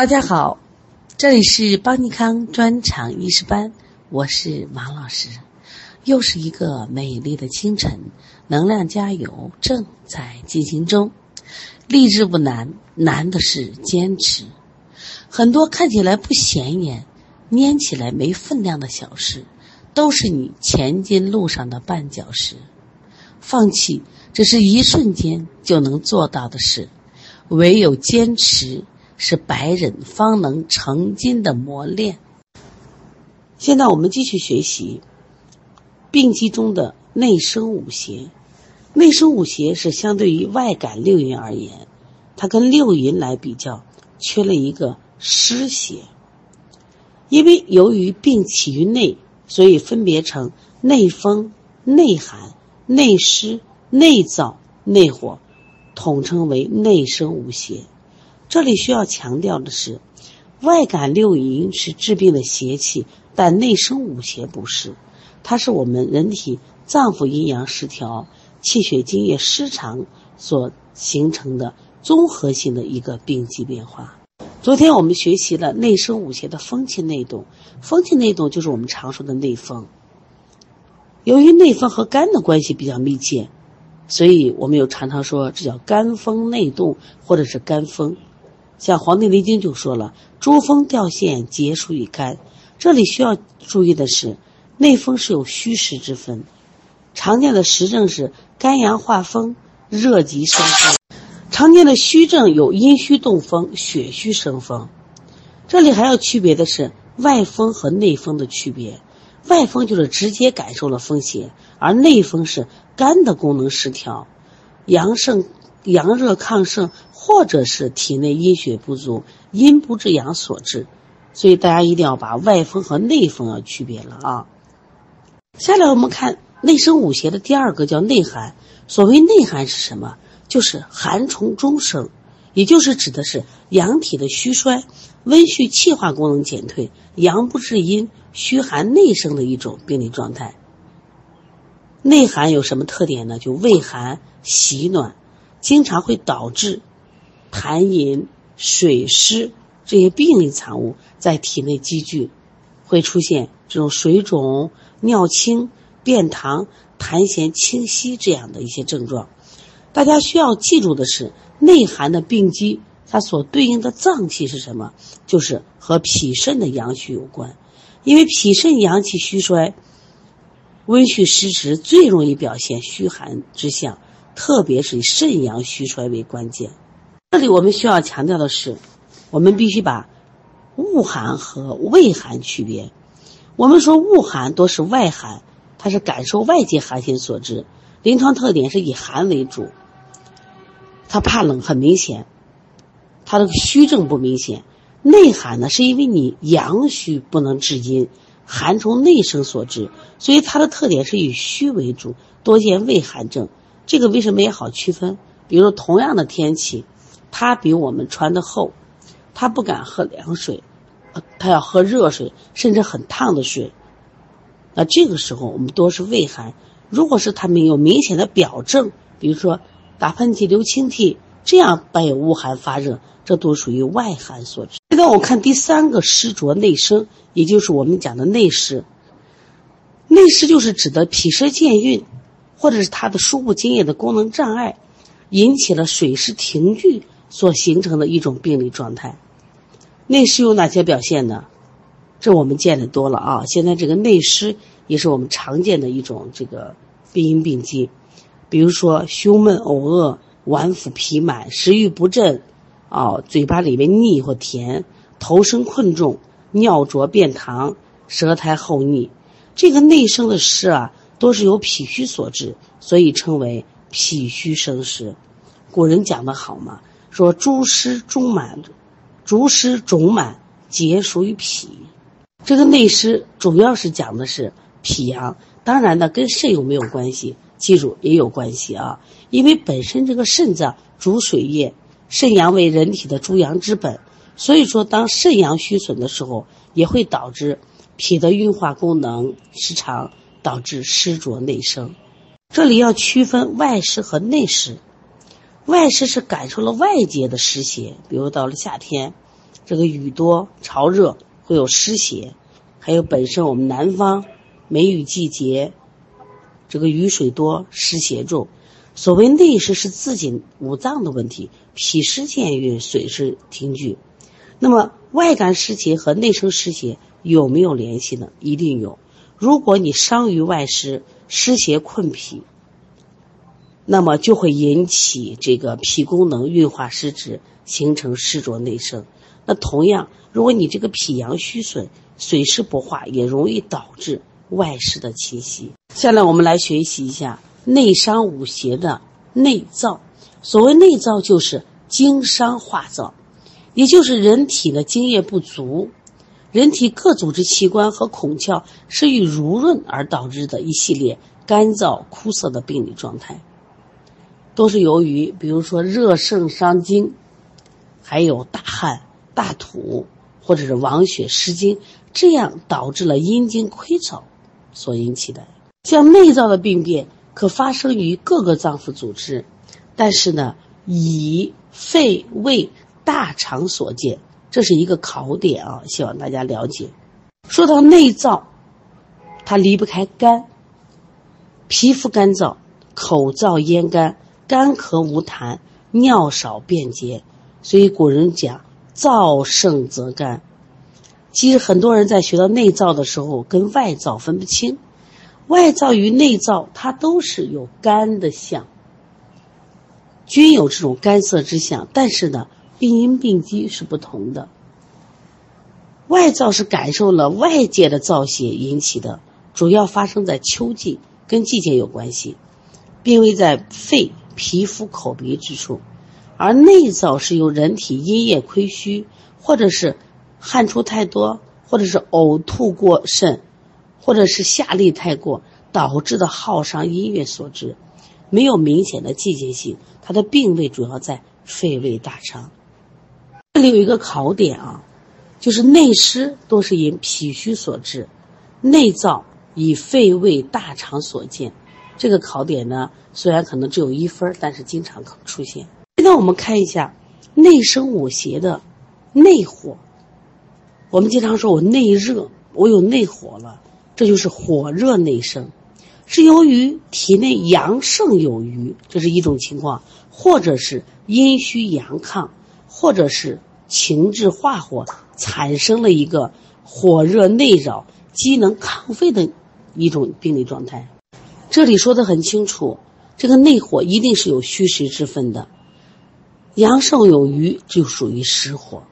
大家好，这里是邦尼康专场医师班，我是王老师。又是一个美丽的清晨，能量加油正在进行中。励志不难，难的是坚持。很多看起来不显眼、捏起来没分量的小事，都是你前进路上的绊脚石。放弃只是一瞬间就能做到的事，唯有坚持。是白忍方能成金的磨练。现在我们继续学习病机中的内生五邪。内生五邪是相对于外感六淫而言，它跟六淫来比较，缺了一个湿邪。因为由于病起于内，所以分别成内风、内寒、内湿、内燥、内火，统称为内生五邪。这里需要强调的是，外感六淫是治病的邪气，但内生五邪不是。它是我们人体脏腑阴阳失调、气血津液失常所形成的综合性的一个病机变化。昨天我们学习了内生五邪的风气内动，风气内动就是我们常说的内风。由于内风和肝的关系比较密切，所以我们又常常说这叫肝风内动，或者是肝风。像《黄帝内经》就说了：“诸风掉线，皆属于肝。”这里需要注意的是，内风是有虚实之分。常见的实症是肝阳化风，热极生风；常见的虚症有阴虚动风，血虚生风。这里还要区别的是外风和内风的区别。外风就是直接感受了风邪，而内风是肝的功能失调，阳盛。阳热亢盛，或者是体内阴血不足、阴不至阳所致，所以大家一定要把外风和内风要区别了啊。下来我们看内生五邪的第二个叫内寒。所谓内寒是什么？就是寒从中生，也就是指的是阳体的虚衰、温煦气化功能减退、阳不至阴、虚寒内生的一种病理状态。内寒有什么特点呢？就畏寒、喜暖。经常会导致痰饮、水湿这些病理产物在体内积聚，会出现这种水肿、尿清、便溏、痰涎清晰这样的一些症状。大家需要记住的是，内寒的病机，它所对应的脏器是什么？就是和脾肾的阳虚有关。因为脾肾阳气虚衰、温煦失时，最容易表现虚寒之象。特别是以肾阳虚衰为关键。这里我们需要强调的是，我们必须把恶寒和胃寒区别。我们说恶寒多是外寒，它是感受外界寒邪所致，临床特点是以寒为主。它怕冷很明显，它的虚症不明显。内寒呢，是因为你阳虚不能治阴，寒从内生所致，所以它的特点是以虚为主，多见胃寒症。这个为什么也好区分？比如同样的天气，他比我们穿的厚，他不敢喝凉水，他要喝热水，甚至很烫的水。那这个时候我们多是胃寒。如果是他们有明显的表症，比如说打喷嚏、流清涕，这样伴有恶寒发热，这都属于外寒所致。现在我看第三个湿浊内生，也就是我们讲的内湿。内湿就是指的脾湿健运。或者是它的输布津液的功能障碍，引起了水湿停聚所形成的一种病理状态。内湿有哪些表现呢？这我们见的多了啊。现在这个内湿也是我们常见的一种这个病因病机，比如说胸闷呕恶、脘腹痞满、食欲不振，啊，嘴巴里面腻或甜、头身困重、尿浊便溏、舌苔厚腻。这个内生的湿啊。都是由脾虚所致，所以称为脾虚生湿。古人讲的好嘛，说诸湿中满，诸湿肿满皆属于脾。这个内湿主要是讲的是脾阳，当然呢跟肾有没有关系？记住也有关系啊，因为本身这个肾脏主水液，肾阳为人体的诸阳之本，所以说当肾阳虚损的时候，也会导致脾的运化功能失常。导致湿浊内生，这里要区分外湿和内湿。外湿是感受了外界的湿邪，比如到了夏天，这个雨多潮热会有湿邪，还有本身我们南方梅雨季节，这个雨水多湿邪重。所谓内湿是自己五脏的问题，脾湿健运，水湿停聚。那么外感湿邪和内生湿邪有没有联系呢？一定有。如果你伤于外湿，湿邪困脾，那么就会引起这个脾功能运化失职，形成湿浊内生。那同样，如果你这个脾阳虚损，水湿不化，也容易导致外湿的侵袭。下来我们来学习一下内伤五邪的内燥。所谓内燥，就是经伤化燥。也就是人体的津液不足，人体各组织器官和孔窍失于濡润而导致的一系列干燥枯涩的病理状态，都是由于比如说热盛伤津，还有大汗、大吐，或者是亡血失精，这样导致了阴经溃燥所引起的。像内燥的病变可发生于各个脏腑组织，但是呢，以肺胃。大肠所见，这是一个考点啊，希望大家了解。说到内燥，它离不开肝。皮肤干燥，口燥咽干，干咳无痰，尿少便结，所以古人讲燥盛则干。其实很多人在学到内燥的时候，跟外燥分不清。外燥与内燥，它都是有干的象，均有这种干涩之象，但是呢。病因病机是不同的。外燥是感受了外界的燥邪引起的，主要发生在秋季，跟季节有关系，并未在肺、皮肤、口鼻之处。而内燥是由人体阴液亏虚，或者是汗出太多，或者是呕吐过甚，或者是下痢太过导致的耗伤阴液所致，没有明显的季节性。它的病位主要在肺、胃、大肠。这里有一个考点啊，就是内湿都是因脾虚所致，内燥以肺胃大肠所见。这个考点呢，虽然可能只有一分，但是经常可出现。现在我们看一下内生五邪的内火。我们经常说我内热，我有内火了，这就是火热内生，是由于体内阳盛有余，这是一种情况，或者是阴虚阳亢。或者是情志化火，产生了一个火热内扰、机能亢奋的一种病理状态。这里说的很清楚，这个内火一定是有虚实之分的。阳盛有余就属于实火，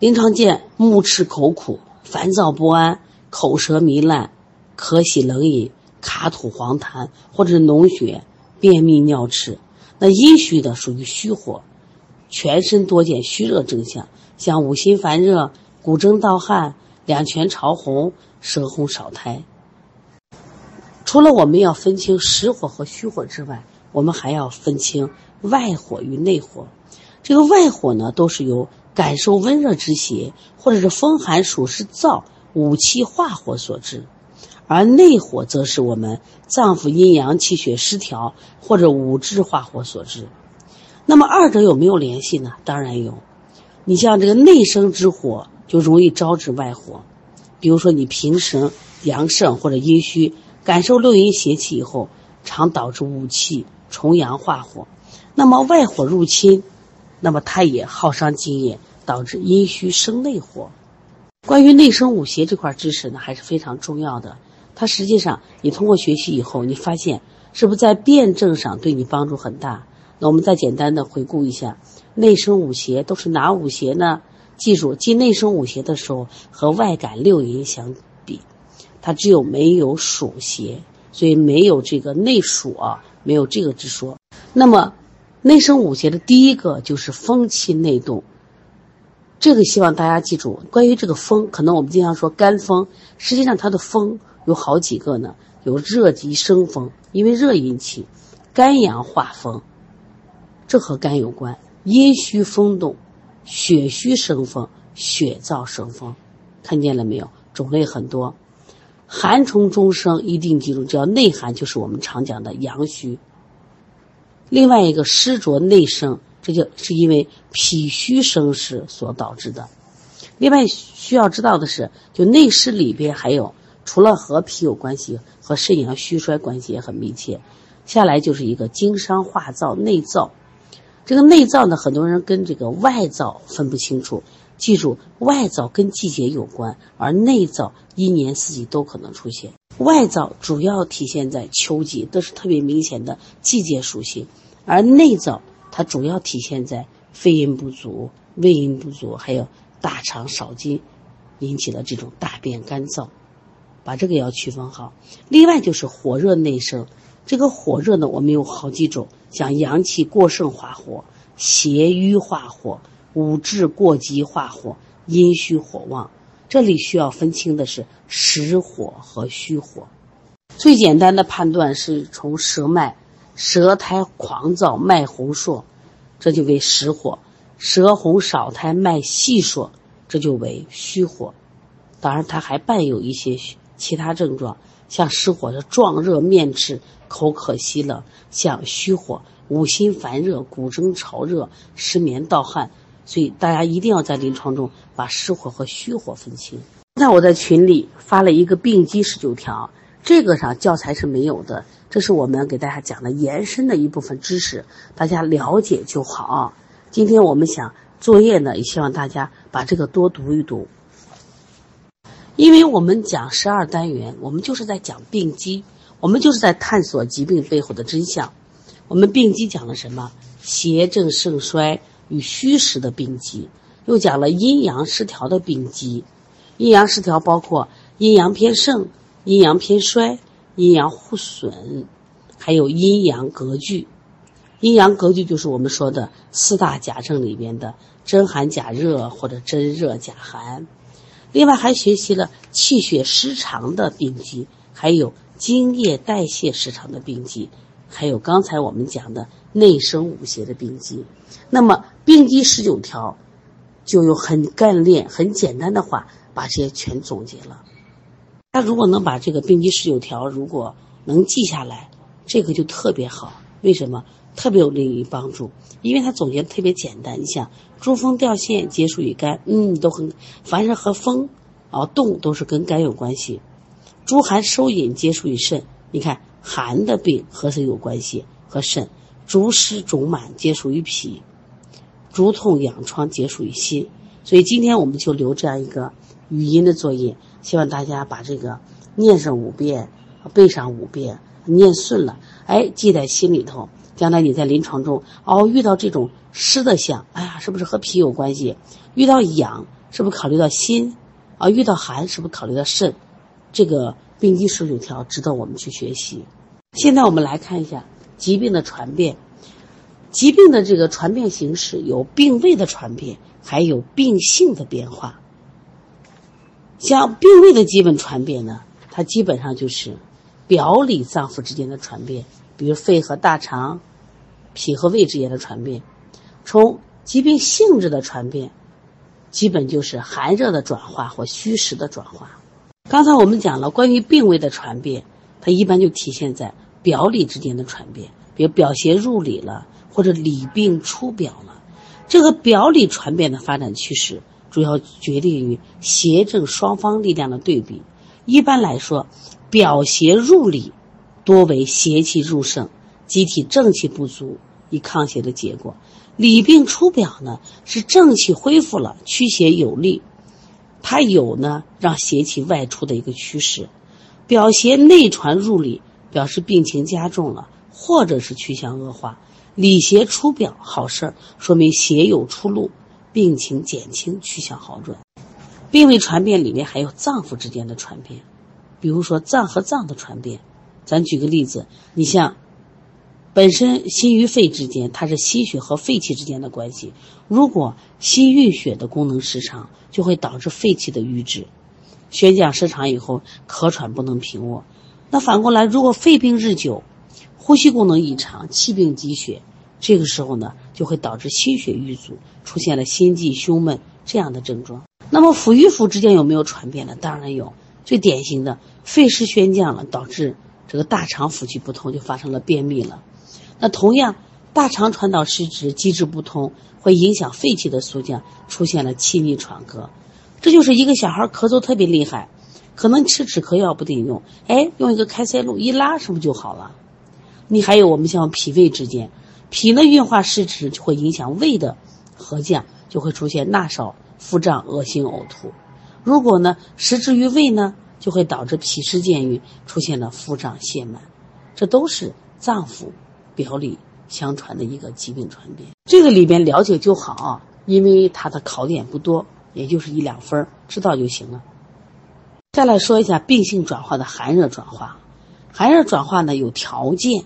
临床见目赤口苦、烦躁不安、口舌糜烂、咳喜冷饮、卡吐黄痰，或者脓血、便秘尿赤。那阴虚的属于虚火。全身多见虚热征象，像五心烦热、骨蒸盗汗、两拳潮红、舌红少苔。除了我们要分清实火和虚火之外，我们还要分清外火与内火。这个外火呢，都是由感受温热之邪，或者是风寒暑湿燥五气化火所致；而内火则是我们脏腑阴阳气血失调或者五志化火所致。那么二者有没有联系呢？当然有。你像这个内生之火，就容易招致外火。比如说你平时阳盛或者阴虚，感受六淫邪气以后，常导致五气重阳化火。那么外火入侵，那么它也耗伤津液，导致阴虚生内火。关于内生五邪这块知识呢，还是非常重要的。它实际上你通过学习以后，你发现是不是在辩证上对你帮助很大？那我们再简单的回顾一下，内生五邪都是哪五邪呢？记住，记内生五邪的时候和外感六淫相，它只有没有暑邪，所以没有这个内暑啊，没有这个之说。那么，内生五邪的第一个就是风气内动，这个希望大家记住。关于这个风，可能我们经常说干风，实际上它的风有好几个呢，有热极生风，因为热引起，肝阳化风。这和肝有关，阴虚风动，血虚生风，血燥生风，看见了没有？种类很多。寒从中生，一定记住，只要内寒，就是我们常讲的阳虚。另外一个湿浊内生，这就是因为脾虚生湿所导致的。另外需要知道的是，就内湿里边还有除了和脾有关系，和肾阳虚衰关系也很密切。下来就是一个经伤化燥内燥，这个内燥呢，很多人跟这个外燥分不清楚。记住，外燥跟季节有关，而内燥一年四季都可能出现。外燥主要体现在秋季，都是特别明显的季节属性；而内燥它主要体现在肺阴不足、胃阴不足，还有大肠少津，引起了这种大便干燥。把这个要区分好。另外就是火热内生，这个火热呢，我们有好几种，像阳气过盛化火、邪瘀化火。五志过急化火，阴虚火旺。这里需要分清的是实火和虚火。最简单的判断是从舌脉，舌苔狂躁，脉洪硕，这就为实火；舌红少苔，脉细硕，这就为虚火。当然，它还伴有一些其他症状，像实火的壮热、面赤、口渴、稀冷；像虚火，五心烦热、骨蒸潮热、失眠盗汗。所以大家一定要在临床中把实火和虚火分清。那我在群里发了一个病机十九条，这个上教材是没有的，这是我们给大家讲的延伸的一部分知识，大家了解就好。今天我们想作业呢，也希望大家把这个多读一读，因为我们讲十二单元，我们就是在讲病机，我们就是在探索疾病背后的真相。我们病机讲了什么？邪正盛衰。与虚实的病机，又讲了阴阳失调的病机。阴阳失调包括阴阳偏盛、阴阳偏衰、阴阳互损，还有阴阳隔拒。阴阳隔拒就是我们说的四大假症里边的真寒假热或者真热假寒。另外还学习了气血失常的病机，还有津液代谢失常的病机。还有刚才我们讲的内生五邪的病机，那么病机十九条，就有很干练、很简单的话，把这些全总结了。他如果能把这个病机十九条如果能记下来，这个就特别好。为什么？特别有利于帮助，因为他总结的特别简单。你想，珠峰掉线皆属于肝，嗯，都很，凡是和风啊动都是跟肝有关系。诸寒收引皆属于肾，你看。寒的病和谁有关系？和肾。足湿肿满皆属于脾，足痛痒疮皆属于心。所以今天我们就留这样一个语音的作业，希望大家把这个念上五遍，背上五遍，念顺了，哎，记在心里头。将来你在临床中，哦，遇到这种湿的象，哎呀，是不是和脾有关系？遇到痒，是不是考虑到心？啊，遇到寒，是不是考虑到肾？这个。病机十九条值得我们去学习。现在我们来看一下疾病的传变。疾病的这个传变形式有病位的传变，还有病性的变化。像病位的基本传变呢，它基本上就是表里脏腑之间的传变，比如肺和大肠、脾和胃之间的传变。从疾病性质的传变，基本就是寒热的转化或虚实的转化。刚才我们讲了关于病位的传变，它一般就体现在表里之间的传变，比如表邪入里了，或者里病出表了。这个表里传变的发展趋势，主要决定于邪正双方力量的对比。一般来说，表邪入里，多为邪气入盛，机体正气不足，以抗邪的结果；里病出表呢，是正气恢复了，驱邪有力。它有呢，让邪气外出的一个趋势，表邪内传入里，表示病情加重了，或者是趋向恶化；里邪出表，好事儿，说明邪有出路，病情减轻，趋向好转。病位传变里面还有脏腑之间的传变，比如说脏和脏的传变。咱举个例子，你像。本身心与肺之间，它是心血和肺气之间的关系。如果心运血的功能失常，就会导致肺气的瘀滞，宣降失常以后，咳喘不能平卧。那反过来，如果肺病日久，呼吸功能异常，气病积血，这个时候呢，就会导致心血瘀阻，出现了心悸、胸闷这样的症状。那么腑与腑之间有没有传变呢？当然有。最典型的，肺湿宣降了，导致这个大肠腑气不通，就发生了便秘了。那同样，大肠传导失职，机制不通，会影响肺气的肃降，出现了气逆喘咳。这就是一个小孩咳嗽特别厉害，可能吃止咳药不顶用，哎，用一个开塞露一拉，是不是就好了？你还有我们像脾胃之间，脾呢运化失职就会影响胃的和降，就会出现纳少、腹胀、恶心、呕吐。如果呢失之于胃呢，就会导致脾湿健运，出现了腹胀泻满，这都是脏腑表里相传的一个疾病传变。这个里边了解就好，啊因为它的考点不多，也就是一两分，知道就行了。再来说一下病性转化的寒热转化，寒热转化呢有条件。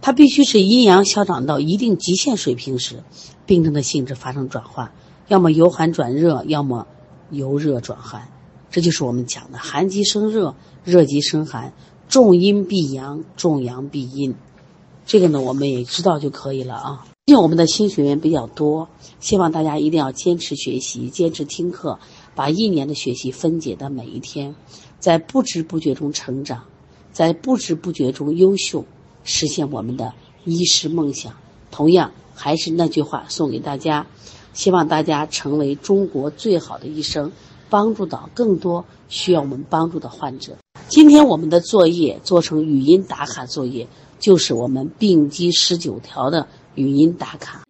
它必须是阴阳消长到一定极限水平时，病症的性质发生转化，要么由寒转热，要么由热转寒，这就是我们讲的寒极生热，热极生寒，重阴必阳，重阳必阴。这个呢，我们也知道就可以了啊。因为我们的新学员比较多，希望大家一定要坚持学习，坚持听课，把一年的学习分解的每一天，在不知不觉中成长，在不知不觉中优秀。实现我们的医师梦想。同样，还是那句话，送给大家，希望大家成为中国最好的医生，帮助到更多需要我们帮助的患者。今天我们的作业做成语音打卡作业，就是我们病机十九条的语音打卡。